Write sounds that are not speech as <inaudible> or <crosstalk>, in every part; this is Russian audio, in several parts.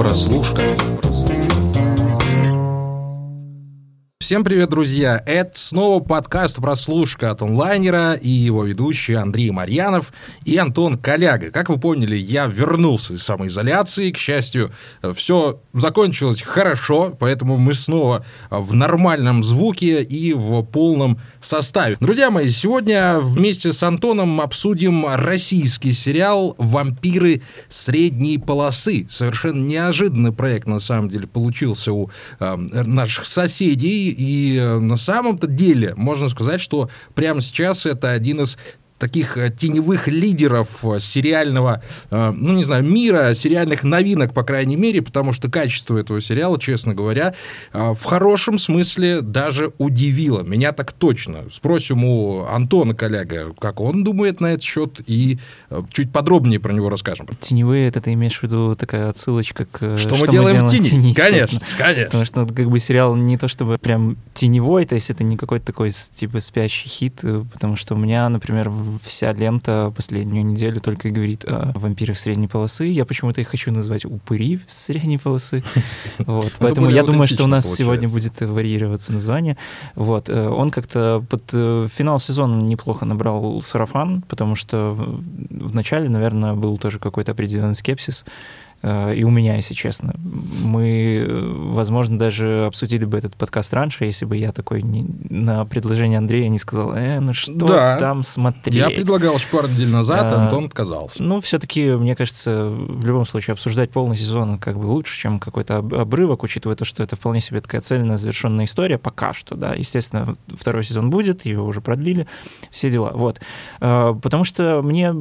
Прослушка. Всем привет, друзья! Это снова подкаст «Прослушка» от онлайнера и его ведущий Андрей Марьянов и Антон Коляга. Как вы поняли, я вернулся из самоизоляции. К счастью, все закончилось хорошо, поэтому мы снова в нормальном звуке и в полном составе. Друзья мои, сегодня вместе с Антоном обсудим российский сериал «Вампиры средней полосы». Совершенно неожиданный проект, на самом деле, получился у э, наших соседей и э, на самом-то деле можно сказать, что прямо сейчас это один из таких э, теневых лидеров э, сериального, э, ну, не знаю, мира, сериальных новинок, по крайней мере, потому что качество этого сериала, честно говоря, в хорошем смысле даже удивило. Меня так точно. Спросим у Антона, коллега, как он думает на этот счет, и чуть подробнее про него расскажем. Теневые, это ты имеешь в виду такая отсылочка к... Что, что мы, делаем, делаем в тени? тени конечно, конечно. Потому что как бы сериал не то чтобы прям теневой, то есть это не какой-то такой типа спящий хит, потому что у меня, например, в вся лента последнюю неделю только и говорит о вампирах средней полосы. Я почему-то их хочу назвать упыри средней полосы. <laughs> Вот. Поэтому я думаю, что у нас сегодня будет варьироваться название. Вот. Э, он как-то под э, финал сезона неплохо набрал сарафан, потому что в начале, наверное, был тоже какой-то определенный скепсис. Э, и у меня, если честно. Мы, возможно, даже обсудили бы этот подкаст раньше, если бы я такой не, на предложение Андрея не сказал, э, ну что да. там смотреть. Я предлагал еще пару недель назад, а, Антон отказался. Ну, все-таки, мне кажется, в любом случае обсуждать полный сезон как бы лучше, чем какой-то обрывок, учитывая то, что это вполне себе такая цельная, завершенная история пока что, да. Естественно, второй сезон будет, его уже продлили, все дела. Вот. Э, потому что мне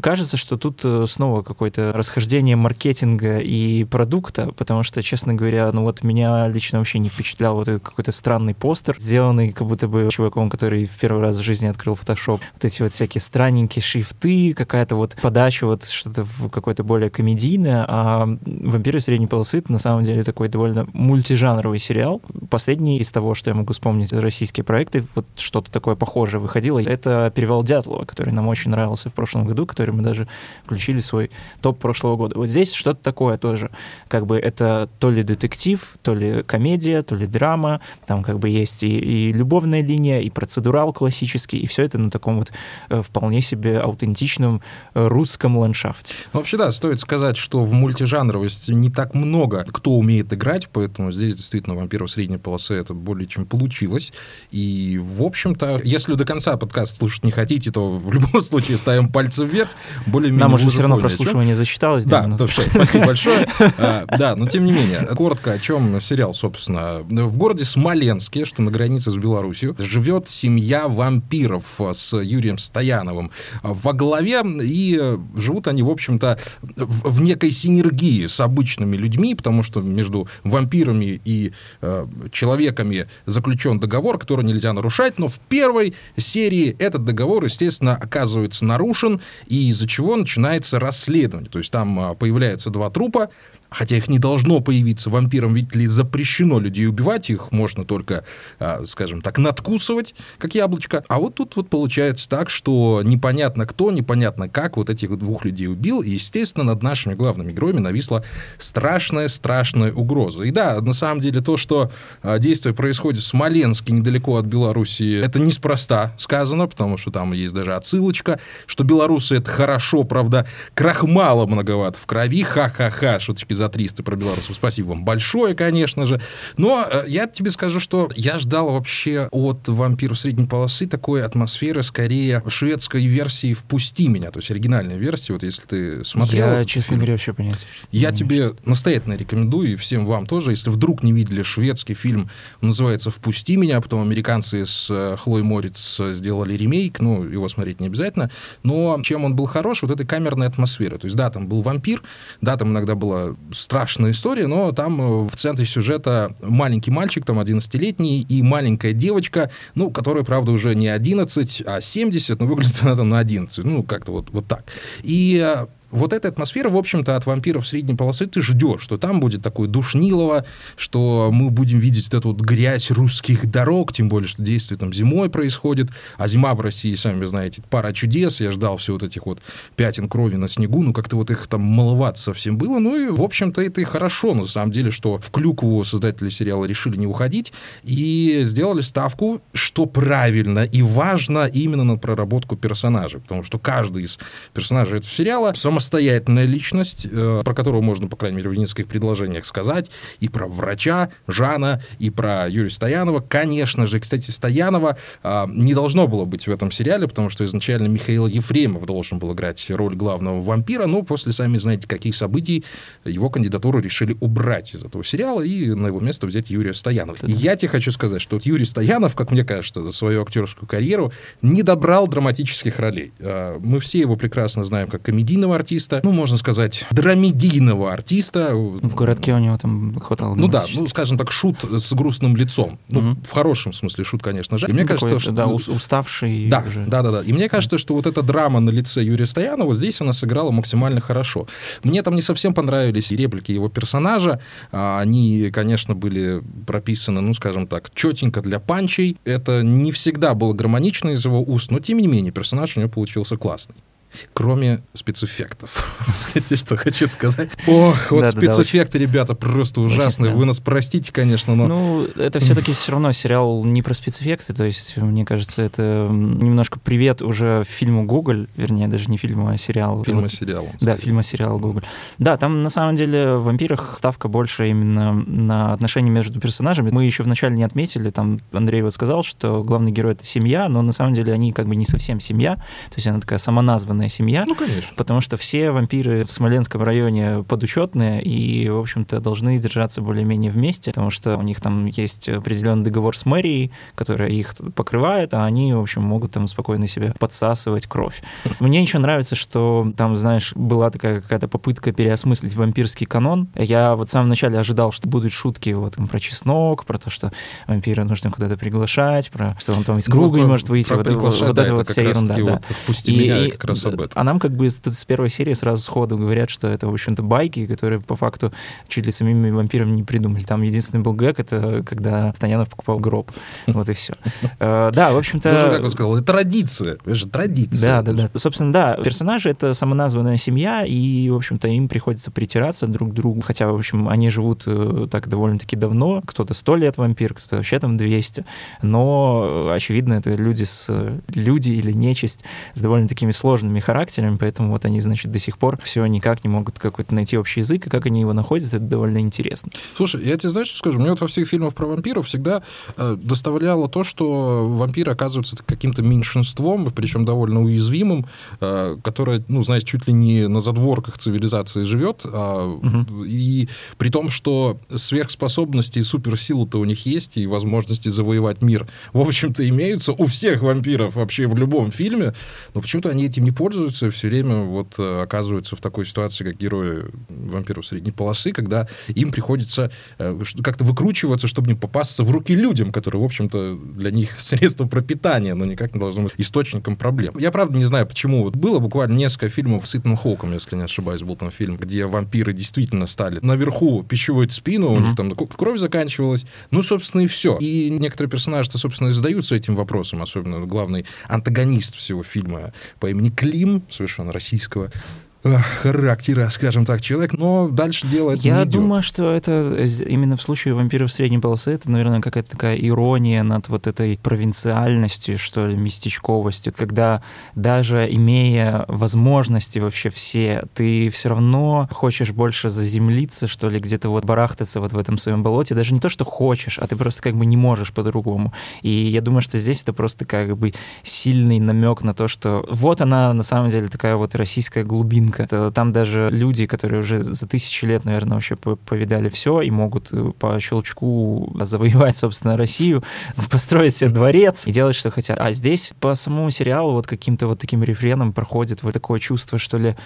кажется, что тут э, снова какое-то расхождение маркетинга маркетинга и продукта, потому что, честно говоря, ну вот меня лично вообще не впечатлял вот этот какой-то странный постер, сделанный как будто бы чуваком, который в первый раз в жизни открыл Photoshop. Вот эти вот всякие странненькие шрифты, какая-то вот подача, вот что-то какое-то более комедийное, а «Вампиры средней полосы» — на самом деле такой довольно мультижанровый сериал. Последний из того, что я могу вспомнить, российские проекты, вот что-то такое похожее выходило, это «Перевал Дятлова», который нам очень нравился в прошлом году, который мы даже включили в свой топ прошлого года. Вот здесь что-то такое тоже. Как бы это то ли детектив, то ли комедия, то ли драма. Там как бы есть и, и любовная линия, и процедурал классический, и все это на таком вот э, вполне себе аутентичном э, русском ландшафте. Ну, вообще, да, стоит сказать, что в мультижанровости не так много кто умеет играть, поэтому здесь действительно «Вампиров средней полосы» это более чем получилось. И, в общем-то, если до конца подкаст слушать не хотите, то в любом <laughs> случае ставим пальцы вверх. Более-менее Нам уже все равно прослушивание засчиталось. Да, да то все, спасибо большое. А, да, но тем не менее, коротко о чем сериал, собственно. В городе Смоленске, что на границе с Беларусью, живет семья вампиров с Юрием Стояновым во главе, и живут они, в общем-то, в некой синергии с обычными людьми, потому что между вампирами и э, человеками заключен договор, который нельзя нарушать, но в первой серии этот договор, естественно, оказывается нарушен, и из-за чего начинается расследование. То есть там а, появляется появляются два трупа, хотя их не должно появиться вампирам, ведь ли запрещено людей убивать, их можно только, а, скажем так, надкусывать, как яблочко. А вот тут вот получается так, что непонятно кто, непонятно как вот этих двух людей убил, и, естественно, над нашими главными героями нависла страшная-страшная угроза. И да, на самом деле то, что а, действие происходит в Смоленске, недалеко от Белоруссии, это неспроста сказано, потому что там есть даже отсылочка, что белорусы это хорошо, правда, крахмала многовато в крови, ха-ха-ха, шуточки за 300 про белорусов. Спасибо вам большое, конечно же. Но э, я тебе скажу, что я ждал вообще от «Вампиров средней полосы» такой атмосферы, скорее, шведской версии «Впусти меня», то есть оригинальной версии, вот если ты смотрел... Я, честно фильм, говоря, вообще понять. Я тебе настоятельно рекомендую, и всем вам тоже, если вдруг не видели шведский фильм, он называется «Впусти меня», потом американцы с э, Хлой Морец сделали ремейк, ну, его смотреть не обязательно, но чем он был хорош, вот этой камерной атмосферы. То есть, да, там был вампир, да, там иногда была страшная история, но там э, в центре сюжета маленький мальчик, там 11-летний, и маленькая девочка, ну, которая, правда, уже не 11, а 70, но выглядит она там на 11, ну, как-то вот, вот так. И э, вот эта атмосфера, в общем-то, от вампиров средней полосы ты ждешь, что там будет такое душнилово, что мы будем видеть вот эту вот грязь русских дорог, тем более, что действие там зимой происходит, а зима в России, сами знаете, пара чудес, я ждал все вот этих вот пятен крови на снегу, ну как-то вот их там маловато совсем было, ну и, в общем-то, это и хорошо, на самом деле, что в Клюкву создатели сериала решили не уходить и сделали ставку, что правильно и важно именно на проработку персонажей, потому что каждый из персонажей этого сериала самостоятельная личность, э, про которую можно, по крайней мере, в нескольких предложениях сказать, и про врача Жана, и про Юрия Стоянова. Конечно же, кстати, Стоянова э, не должно было быть в этом сериале, потому что изначально Михаил Ефремов должен был играть роль главного вампира, но после, сами знаете, каких событий, его кандидатуру решили убрать из этого сериала и на его место взять Юрия Стоянова. И я тебе хочу сказать, что вот Юрий Стоянов, как мне кажется, за свою актерскую карьеру не добрал драматических ролей. Э, мы все его прекрасно знаем как комедийного артиста, ну, можно сказать, драмедийного артиста. В городке у него там хватало. Ну да, ну, скажем так, шут с грустным лицом. Ну, угу. в хорошем смысле шут, конечно же. И мне ну, кажется, что... Да, уставший. Да, уже. да, да, да. И мне кажется, что вот эта драма на лице Юрия Стоянова, здесь она сыграла максимально хорошо. Мне там не совсем понравились реплики его персонажа. А, они, конечно, были прописаны, ну, скажем так, четенько для панчей. Это не всегда было гармонично из его уст, но, тем не менее, персонаж у него получился классный кроме спецэффектов. <laughs> Знаете, что хочу сказать? Ох, вот спецэффекты, ребята, просто ужасные. Вы нас простите, конечно, но... Ну, это все-таки все равно сериал не про спецэффекты, то есть, мне кажется, это немножко привет уже фильму «Гоголь», вернее, даже не фильму, а сериалу. Фильма-сериал. Да, фильма-сериал «Гоголь». Да, там на самом деле в «Вампирах» ставка больше именно на отношения между персонажами. Мы еще вначале не отметили, там Андрей вот сказал, что главный герой — это семья, но на самом деле они как бы не совсем семья, то есть она такая самоназванная подучетная семья. Ну, конечно. Потому что все вампиры в Смоленском районе подучетные и, в общем-то, должны держаться более-менее вместе, потому что у них там есть определенный договор с мэрией, которая их покрывает, а они, в общем, могут там спокойно себе подсасывать кровь. <laughs> Мне еще нравится, что там, знаешь, была такая какая-то попытка переосмыслить вампирский канон. Я вот в самом начале ожидал, что будут шутки вот там про чеснок, про то, что вампира нужно куда-то приглашать, про что он там из ну, круга ну, не может выйти. Вот, вот, вот это вот вся ерунда. Да. Вот, и, меня, как раз об этом. А нам как бы тут с первой серии сразу сходу говорят, что это, в общем-то, байки, которые по факту чуть ли самими вампирами не придумали. Там единственный был гэг, это когда Станянов покупал гроб. <laughs> Вот и все. Э, да, в общем-то... Тоже, как он сказал, это традиция. Это же традиция. Да, да, да. Собственно, да, персонажи — это самоназванная семья, и, в общем-то, им приходится притираться друг к другу. Хотя, в общем, они живут э, так довольно-таки давно. Кто-то сто лет вампир, кто-то вообще там 200. Но, очевидно, это люди с... Люди или нечисть с довольно такими сложными характерами, поэтому вот они, значит, до сих пор все никак не могут какой-то найти общий язык, и как они его находят, это довольно интересно. Слушай, я тебе знаешь, что скажу? Мне вот во всех фильмах про вампиров всегда э, доставляло то, что вампиры оказываются каким-то меньшинством, причем довольно уязвимым, э, которое, ну, знаешь, чуть ли не на задворках цивилизации живет, а, угу. и при том, что сверхспособности и суперсилы-то у них есть, и возможности завоевать мир, в общем-то, имеются у всех вампиров вообще в любом фильме, но почему-то они этим не пользуются, все время вот э, оказываются в такой ситуации, как герои вампиров средней полосы, когда им приходится э, как-то выкручиваться, чтобы не попасться в руки людям, которые, в общем-то, для них <laughs> средство пропитания, но никак не должно быть источником проблем. Я, правда, не знаю, почему. Вот было буквально несколько фильмов с Итаном Хоуком, если не ошибаюсь, был там фильм, где вампиры действительно стали наверху пищевой спину, mm-hmm. у них там кровь заканчивалась. Ну, собственно, и все. И некоторые персонажи-то, собственно, и задаются этим вопросом, особенно главный антагонист всего фильма по имени Клим, совершенно российского характера, скажем так, человек, но дальше делает Я думаю, что это именно в случае вампиров средней полосы, это, наверное, какая-то такая ирония над вот этой провинциальностью, что ли, местечковостью, когда даже имея возможности вообще все, ты все равно хочешь больше заземлиться, что ли, где-то вот барахтаться вот в этом своем болоте, даже не то, что хочешь, а ты просто как бы не можешь по-другому. И я думаю, что здесь это просто как бы сильный намек на то, что вот она на самом деле такая вот российская глубинка, рынка. Там даже люди, которые уже за тысячи лет, наверное, вообще повидали все и могут э, по щелчку <laughs> завоевать, собственно, Россию, <laughs> построить себе дворец и делать, что хотят. А здесь по самому сериалу вот каким-то вот таким рефреном проходит вот такое чувство, что ли,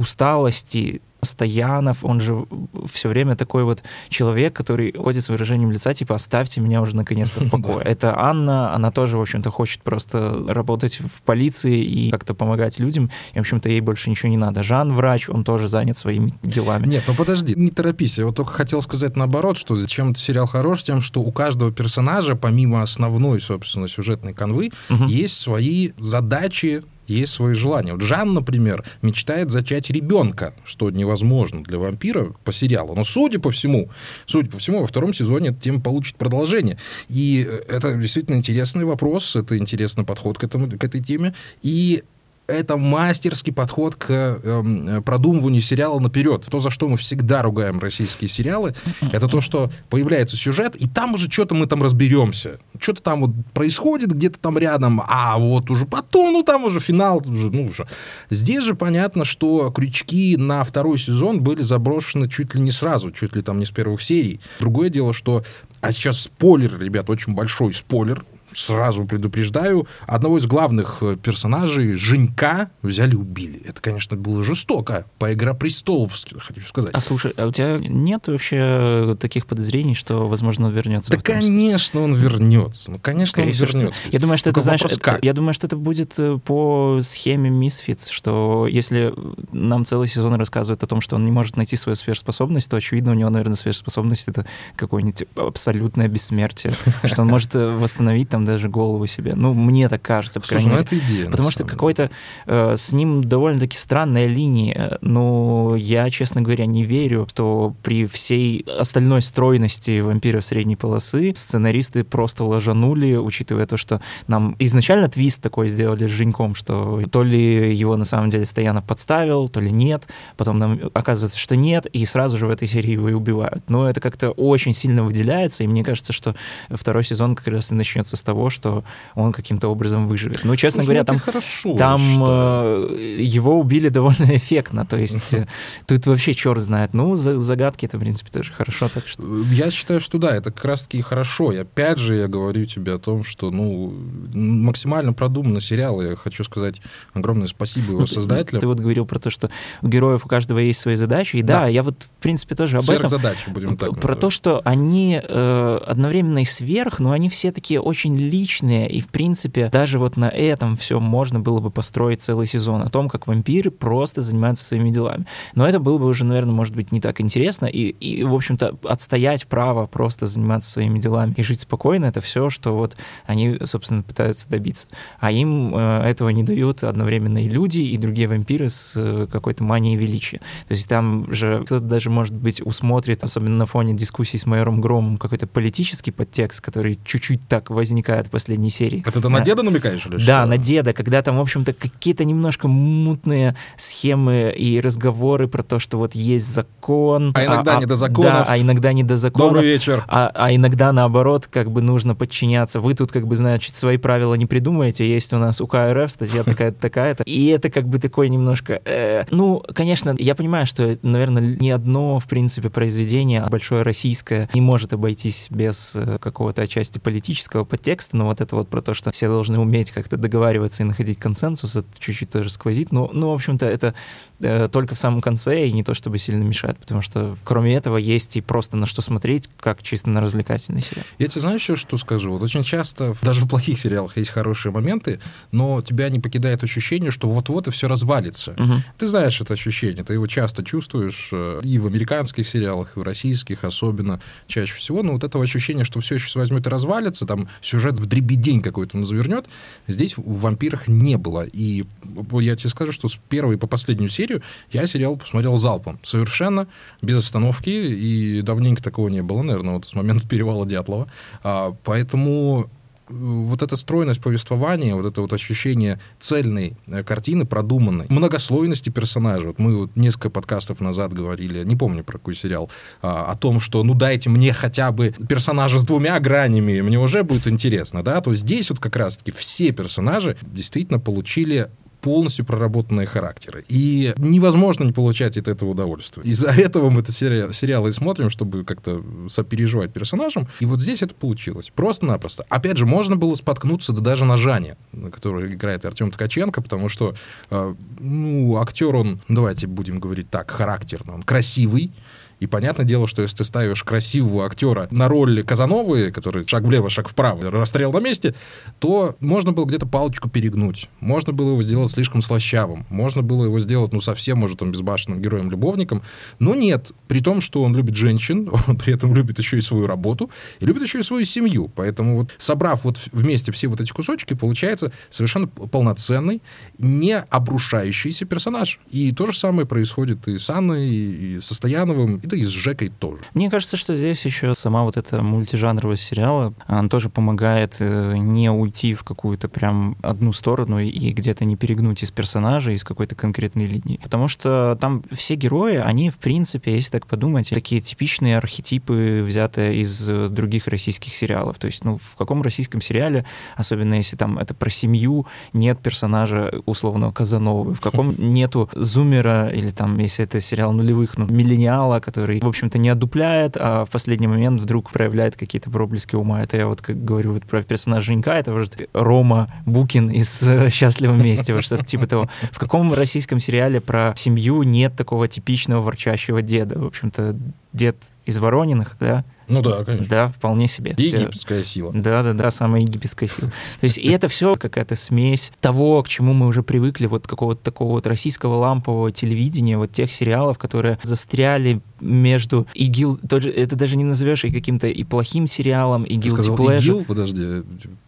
усталости, Стоянов, он же все время такой вот человек, который ходит с выражением лица, типа, оставьте меня уже наконец-то в <laughs> покое. Это Анна, она тоже, в общем-то, хочет просто работать в полиции и как-то помогать людям, и, в общем-то, ей больше ничего не надо. Жан врач, он тоже занят своими делами. Нет, ну подожди, не торопись. Я вот только хотел сказать наоборот, что чем сериал хорош, тем, что у каждого персонажа, помимо основной, собственно, сюжетной канвы, угу. есть свои задачи, есть свои желания. Вот Жан, например, мечтает зачать ребенка, что невозможно для вампира по сериалу. Но судя по всему, судя по всему, во втором сезоне эта тема получит продолжение. И это действительно интересный вопрос, это интересный подход к, этому, к этой теме. И это мастерский подход к э, продумыванию сериала наперед. То, за что мы всегда ругаем российские сериалы, это то, что появляется сюжет, и там уже что-то мы там разберемся. Что-то там вот происходит где-то там рядом, а вот уже потом, ну там уже финал, уже, ну уже. Здесь же понятно, что крючки на второй сезон были заброшены чуть ли не сразу, чуть ли там не с первых серий. Другое дело, что... А сейчас спойлер, ребят, очень большой спойлер сразу предупреждаю, одного из главных э, персонажей, Женька, взяли и убили. Это, конечно, было жестоко. По «Игра престолов», хочу сказать. А слушай, а у тебя нет вообще таких подозрений, что, возможно, он вернется? Да, конечно, он вернется. Ну, конечно, Скорее он всего, вернется. Что... Я думаю, что это, знаешь, это, я думаю, что это будет э, по схеме Misfits, что если нам целый сезон рассказывают о том, что он не может найти свою сверхспособность, то, очевидно, у него, наверное, сверхспособность — это какое-нибудь абсолютное бессмертие, что он может э, восстановить там там даже голову себе. Ну, мне так кажется, по Слушай, ну это идея. Потому что какой-то э, с ним довольно-таки странная линия. Но я, честно говоря, не верю, что при всей остальной стройности вампира средней полосы сценаристы просто ложанули, учитывая то, что нам изначально твист такой сделали с Женьком, что то ли его на самом деле Стоянов подставил, то ли нет. Потом нам оказывается, что нет, и сразу же в этой серии его и убивают. Но это как-то очень сильно выделяется, и мне кажется, что второй сезон как раз и начнется с того, что он каким-то образом выживет. Ну, честно Слушай, говоря, ну, там, хорошо, там э, его убили довольно <laughs> эффектно, то есть uh-huh. <laughs> тут вообще черт знает. Ну, за, загадки это, в принципе, тоже хорошо, так что... Я считаю, что да, это как раз-таки хорошо. И опять же я говорю тебе о том, что, ну, максимально продуманный сериал. Я хочу сказать огромное спасибо его ну, создателям. Ты, вот говорил про то, что у героев у каждого есть свои задачи, и да, да я вот, в принципе, тоже об этом... задачи, будем так Про то, что они э, одновременно и сверх, но они все такие очень личные, и, в принципе, даже вот на этом все можно было бы построить целый сезон, о том, как вампиры просто занимаются своими делами. Но это было бы уже, наверное, может быть, не так интересно, и, и в общем-то, отстоять право просто заниматься своими делами и жить спокойно, это все, что вот они, собственно, пытаются добиться. А им э, этого не дают одновременно и люди, и другие вампиры с э, какой-то манией величия. То есть там же кто-то даже, может быть, усмотрит, особенно на фоне дискуссий с майором Громом, какой-то политический подтекст, который чуть-чуть так возникает возникает в последней серии. Это ты на деда намекаешь или Да, что? на деда, когда там, в общем-то, какие-то немножко мутные схемы и разговоры про то, что вот есть закон. А иногда а, не до законов. Да, а иногда не до законов. Добрый вечер. А, а иногда, наоборот, как бы нужно подчиняться. Вы тут, как бы, значит, свои правила не придумаете. Есть у нас УК РФ, статья такая-то, такая-то. И это как бы такой немножко... Э, ну, конечно, я понимаю, что, наверное, ни одно, в принципе, произведение большое российское не может обойтись без э, какого-то отчасти политического подтекста, текста, но вот это вот про то, что все должны уметь как-то договариваться и находить консенсус, это чуть-чуть тоже сквозит. Но, ну, в общем-то, это э, только в самом конце и не то, чтобы сильно мешает, потому что кроме этого есть и просто на что смотреть, как чисто на развлекательный сериал. Я тебе знаю еще, что скажу? Вот очень часто, даже в плохих сериалах есть хорошие моменты, но тебя не покидает ощущение, что вот-вот и все развалится. Угу. Ты знаешь это ощущение, ты его часто чувствуешь э, и в американских сериалах, и в российских особенно чаще всего, но вот этого ощущения, что все сейчас возьмет и развалится, там сюжет сюжет в дребедень какой-то он завернет. Здесь в «Вампирах» не было. И я тебе скажу, что с первой по последнюю серию я сериал посмотрел залпом. Совершенно без остановки. И давненько такого не было, наверное, вот с момента перевала Дятлова. А, поэтому вот эта стройность повествования, вот это вот ощущение цельной э, картины, продуманной, многослойности персонажа. Вот мы вот несколько подкастов назад говорили, не помню про какой сериал, а, о том, что ну дайте мне хотя бы персонажа с двумя гранями, мне уже будет интересно, да, то здесь вот как раз-таки все персонажи действительно получили полностью проработанные характеры. И невозможно не получать от этого удовольствия. Из-за <laughs> этого мы это сериал, сериалы и смотрим, чтобы как-то сопереживать персонажам. И вот здесь это получилось. Просто-напросто. Опять же, можно было споткнуться да даже на Жане, который играет Артем Ткаченко, потому что, э, ну, актер он, давайте будем говорить так, характерно, он красивый, и понятное дело, что если ты ставишь красивого актера на роль Казановы, который шаг влево, шаг вправо, расстрел на месте, то можно было где-то палочку перегнуть. Можно было его сделать слишком слащавым. Можно было его сделать, ну, совсем, может, он безбашенным героем-любовником. Но нет. При том, что он любит женщин, <laughs> он при этом любит еще и свою работу, и любит еще и свою семью. Поэтому вот собрав вот вместе все вот эти кусочки, получается совершенно полноценный, не обрушающийся персонаж. И то же самое происходит и с Анной, и со Стояновым, и да и с Жекой тоже. Мне кажется, что здесь еще сама вот эта мультижанровость сериала, она тоже помогает э, не уйти в какую-то прям одну сторону и где-то не перегнуть из персонажа, из какой-то конкретной линии. Потому что там все герои, они, в принципе, если так подумать, такие типичные архетипы, взятые из э, других российских сериалов. То есть, ну, в каком российском сериале, особенно если там это про семью, нет персонажа условного Казановы, в каком <laughs> нету зумера, или там, если это сериал нулевых, ну, миллениала, который который, в общем-то, не одупляет, а в последний момент вдруг проявляет какие-то проблески ума. Это я вот как говорю вот про персонажа Женька, это может Рома Букин из э, «Счастливом вместе», вот что-то типа того. В каком российском сериале про семью нет такого типичного ворчащего деда? В общем-то, дед из Ворониных, да, ну да, конечно. Да, вполне себе. Египетская сила. Да, да, да, самая египетская сила. То есть и это все какая-то смесь того, к чему мы уже привыкли, вот какого-то такого вот российского лампового телевидения, вот тех сериалов, которые застряли между ИГИЛ, это даже не назовешь и каким-то и плохим сериалом, и guilty сказал pleasure. ИГИЛ? Подожди,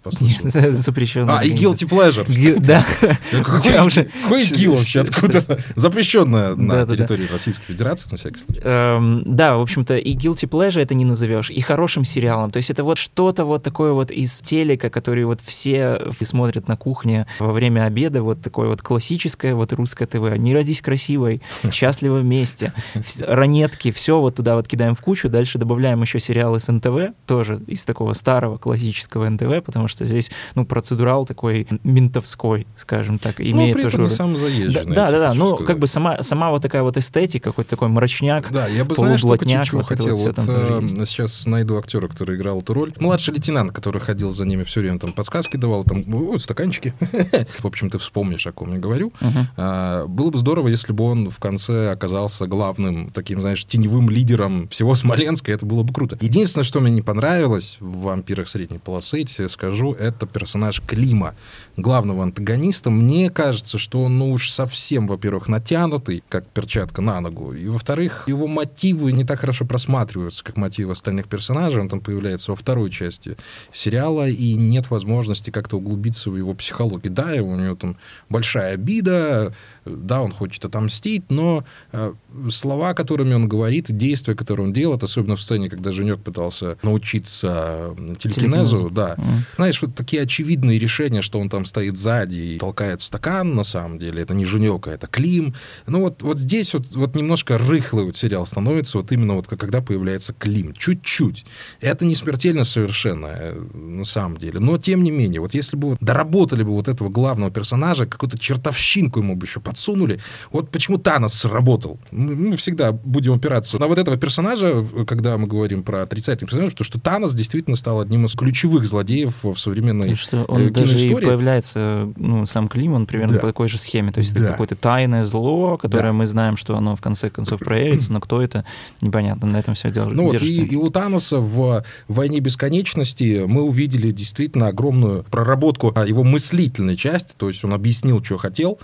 послушал. Запрещенный. А, и guilty pleasure. Да. Какой ИГИЛ вообще? Откуда? Запрещенная на территории Российской Федерации, на всякий случай. Эм, да, в общем-то, и guilty pleasure это не назовешь назовешь, и хорошим сериалом. То есть это вот что-то вот такое вот из телека, который вот все смотрят на кухне во время обеда, вот такое вот классическое вот русское ТВ. «Не родись красивой», «Счастливо вместе», «Ранетки», все вот туда вот кидаем в кучу, дальше добавляем еще сериалы с НТВ, тоже из такого старого классического НТВ, потому что здесь, ну, процедурал такой ментовской, скажем так, ну, имеет ну, тоже... не сам заезженный. Да, да, да, ну, как бы сама, сама вот такая вот эстетика, какой-то такой мрачняк, Да, я бы, знаешь, только чуть-чуть хотел. Вот, вот сейчас сейчас найду актера, который играл эту роль. Младший лейтенант, который ходил за ними все время, там подсказки давал, там, ой, стаканчики. <laughs> В общем, ты вспомнишь, о ком я говорю. А, было бы здорово, если бы он в конце оказался главным таким, знаешь, теневым лидером всего <laughs> Смоленска, это было бы круто. Единственное, что мне не понравилось в «Вампирах средней полосы», я тебе скажу, это персонаж Клима, главного антагониста. Мне кажется, что он, ну уж совсем, во-первых, натянутый, как перчатка на ногу, и, во-вторых, его мотивы не так хорошо просматриваются, как мотивы остальных персонажей, он там появляется во второй части сериала, и нет возможности как-то углубиться в его психологию. Да, у него там большая обида, да, он хочет отомстить, но э, слова, которыми он говорит, и действия, которые он делает, особенно в сцене, когда Женек пытался научиться телекинезу, да. Mm. Знаешь, вот такие очевидные решения, что он там стоит сзади и толкает стакан, на самом деле, это не Женек, а это Клим. Ну вот, вот здесь вот, вот немножко рыхлый вот сериал становится, вот именно вот когда появляется Клим. Чуть-чуть. Это не смертельно совершенно, э, на самом деле. Но, тем не менее, вот если бы вот доработали бы вот этого главного персонажа, какую-то чертовщинку ему бы еще подсунули, вот почему Танос сработал. Мы всегда будем опираться на вот этого персонажа, когда мы говорим про отрицательный персонаж, потому что Танос действительно стал одним из ключевых злодеев в современной То что он э, даже и появляется, ну, сам Клим, он примерно да. по такой же схеме. То есть да. это какое-то тайное зло, которое да. мы знаем, что оно в конце концов проявится, но кто это, непонятно. На этом все дело ну, держится. Вот и, и у Таноса в «Войне бесконечности» мы увидели действительно огромную проработку его мыслительной части, то есть он объяснил, что хотел,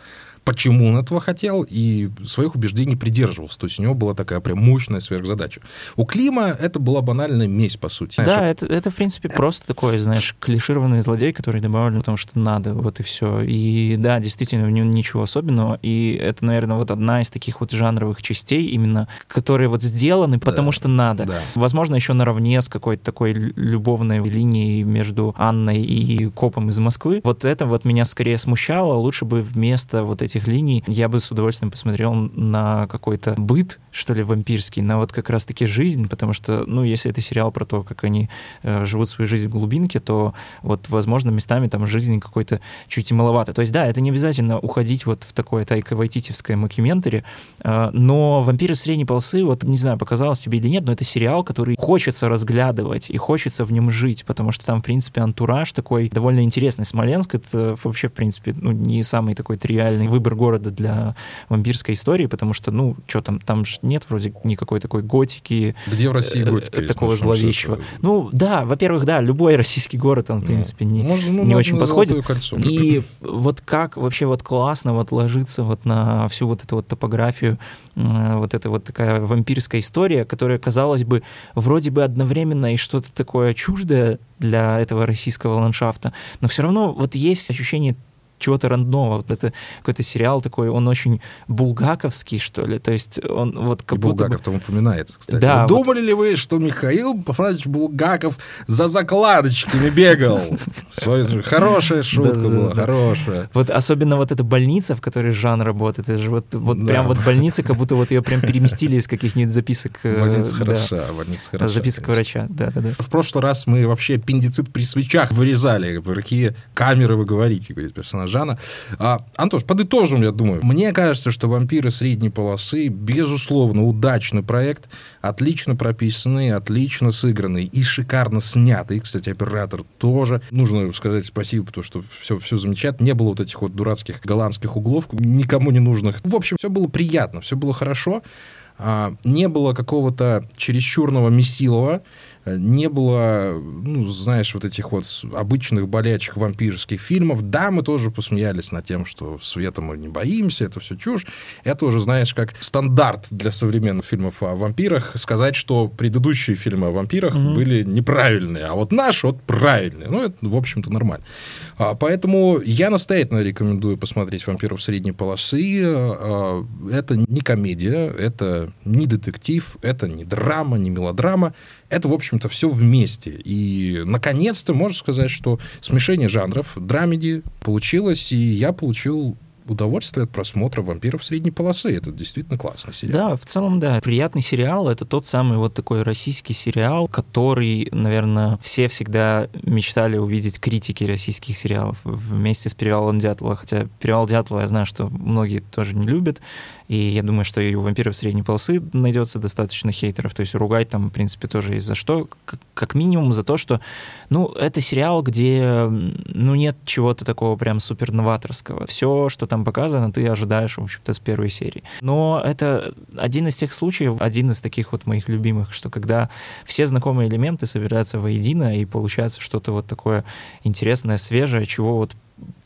почему он этого хотел, и своих убеждений придерживался. То есть у него была такая прям мощная сверхзадача. У Клима это была банальная месть, по сути. Да, это, это, в принципе, просто такой, знаешь, клишированный злодей, который добавлен потому что надо, вот и все. И да, действительно, в нем ничего особенного, и это, наверное, вот одна из таких вот жанровых частей, именно, которые вот сделаны, потому да, что надо. Да. Возможно, еще наравне с какой-то такой любовной линией между Анной и копом из Москвы. Вот это вот меня скорее смущало. Лучше бы вместо вот этих этих линий, я бы с удовольствием посмотрел на какой-то быт, что ли, вампирский, на вот как раз-таки жизнь, потому что, ну, если это сериал про то, как они э, живут свою жизнь в глубинке, то вот, возможно, местами там жизни какой-то чуть и маловато. То есть, да, это не обязательно уходить вот в такое тайка макиментари, э, но «Вампиры средней полосы», вот, не знаю, показалось тебе или нет, но это сериал, который хочется разглядывать и хочется в нем жить, потому что там, в принципе, антураж такой довольно интересный. Смоленск — это вообще, в принципе, ну, не самый такой тривиальный выбор города для вампирской истории, потому что, ну, что там, там же нет вроде никакой такой готики. Где в России э, готика? Такого зловещего. Ну, да, во-первых, да, любой российский город, он, в ну, принципе, не, Можно, ну, не очень подходит. И вот как вообще вот классно вот ложится вот на всю вот эту вот топографию, вот эта вот такая вампирская история, которая, казалось бы, вроде бы одновременно и что-то такое чуждое для этого российского ландшафта, но все равно вот есть ощущение чего-то рандомного. Вот это какой-то сериал такой, он очень булгаковский, что ли. То есть он вот как И Булгаков бы... там упоминается, кстати. Да, вот... Думали ли вы, что Михаил Пафнатьевич Булгаков за закладочками бегал? Хорошая шутка была, хорошая. Вот особенно вот эта больница, в которой Жан работает, это же вот, вот прям вот больница, как будто вот ее прям переместили из каких-нибудь записок. Э, больница хороша, больница хороша. Записок врача, да, да, да. В прошлый раз мы вообще аппендицит при свечах вырезали. Какие камеры вы говорите, говорит персонаж Жана. А, Антош, подытожим, я думаю. Мне кажется, что «Вампиры средней полосы» безусловно удачный проект, отлично прописанный, отлично сыгранный и шикарно снятый. Кстати, оператор тоже. Нужно сказать спасибо, потому что все, все замечательно. Не было вот этих вот дурацких голландских углов, никому не нужных. В общем, все было приятно, все было хорошо. А, не было какого-то чересчурного месилова, не было, ну, знаешь, вот этих вот обычных болячек вампирских фильмов. Да, мы тоже посмеялись над тем, что света мы не боимся, это все чушь. Это уже, знаешь, как стандарт для современных фильмов о вампирах сказать, что предыдущие фильмы о вампирах mm-hmm. были неправильные, а вот наши вот правильные. Ну, это, в общем-то, нормально. А, поэтому я настоятельно рекомендую посмотреть «Вампиров средней полосы». А, это не комедия, это не детектив, это не драма, не мелодрама это, в общем-то, все вместе. И, наконец-то, можно сказать, что смешение жанров, драмеди получилось, и я получил удовольствие от просмотра «Вампиров средней полосы». Это действительно классный сериал. Да, в целом, да. Приятный сериал. Это тот самый вот такой российский сериал, который, наверное, все всегда мечтали увидеть критики российских сериалов вместе с «Перевалом Дятлова». Хотя «Перевал Дятлова» я знаю, что многие тоже не любят. И я думаю, что и у «Вампиров средней полосы» найдется достаточно хейтеров. То есть ругать там, в принципе, тоже есть за что. Как минимум за то, что, ну, это сериал, где, ну, нет чего-то такого прям супер новаторского. Все, что там там показано, ты ожидаешь, в общем-то, с первой серии. Но это один из тех случаев, один из таких вот моих любимых, что когда все знакомые элементы собираются воедино, и получается что-то вот такое интересное, свежее, чего вот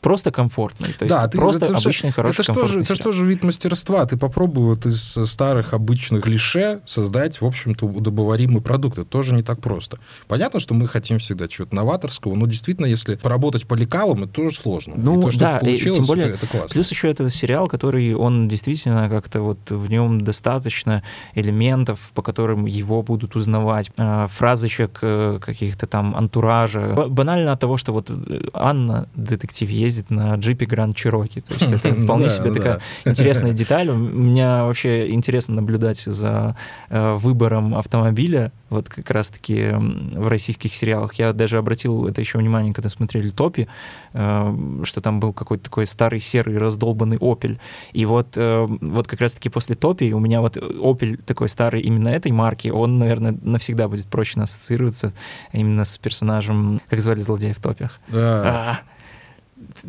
просто комфортный. То есть да, ты, просто это, обычный хороший это что, же, это что же вид мастерства? Ты попробуй вот из старых обычных клише создать, в общем-то, удобоваримый продукт. Это тоже не так просто. Понятно, что мы хотим всегда чего-то новаторского, но действительно, если поработать по лекалам, это тоже сложно. Ну, и то, что да, получилось, и тем более, это, это классно. Плюс еще это сериал, который, он действительно как-то вот в нем достаточно элементов, по которым его будут узнавать, а, фразочек э, каких-то там антуража. Банально от того, что вот э, Анна, детектив, есть ездит на джипе Гранд Чироки. То есть это <laughs> вполне себе такая интересная деталь. У меня вообще интересно наблюдать за э, выбором автомобиля, вот как раз-таки в российских сериалах. Я даже обратил это еще внимание, когда смотрели «Топи», э, что там был какой-то такой старый серый раздолбанный «Опель». И вот, э, вот как раз-таки после «Топи» у меня вот «Опель» такой старый именно этой марки, он, наверное, навсегда будет прочно ассоциироваться именно с персонажем, как звали злодея в «Топях». Да. А,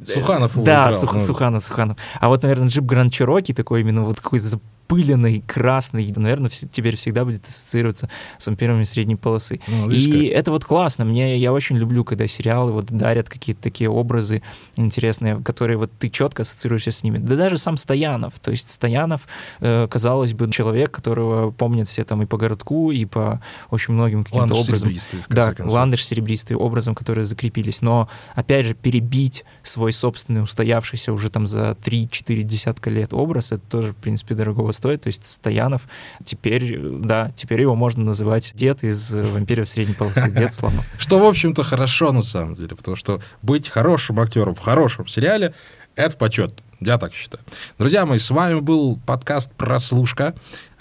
Суханов Да, играл, Сух, ну. Суханов, Суханов. А вот, наверное, джип Гранд Чироки такой именно вот такой запыленный, красный, наверное, теперь всегда будет ассоциироваться с вампирами средней полосы. Ну, и это вот классно. Мне я очень люблю, когда сериалы вот дарят какие-то такие образы интересные, которые вот ты четко ассоциируешься с ними. Да даже сам Стоянов. То есть Стоянов, э, казалось бы, человек, которого помнят все там и по городку, и по очень многим каким-то образом. Да, ландыш серебристый образом, которые закрепились. Но, опять же, перебить свой собственный устоявшийся уже там за 3-4 десятка лет образ, это тоже, в принципе, дорогого стоит. То есть Стоянов теперь, да, теперь его можно называть дед из «Вампиров средней полосы», дед Слонов. <laughs> Что, в общем-то, хорошо на самом деле, потому что быть хорошим актером в хорошем сериале — это почет. Я так считаю. Друзья мои, с вами был подкаст «Прослушка»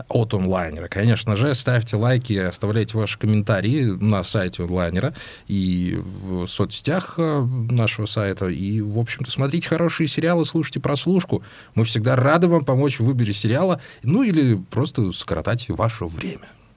от онлайнера. Конечно же, ставьте лайки, оставляйте ваши комментарии на сайте онлайнера и в соцсетях э, нашего сайта. И, в общем-то, смотрите хорошие сериалы, слушайте прослушку. Мы всегда рады вам помочь в выборе сериала, ну или просто скоротать ваше время.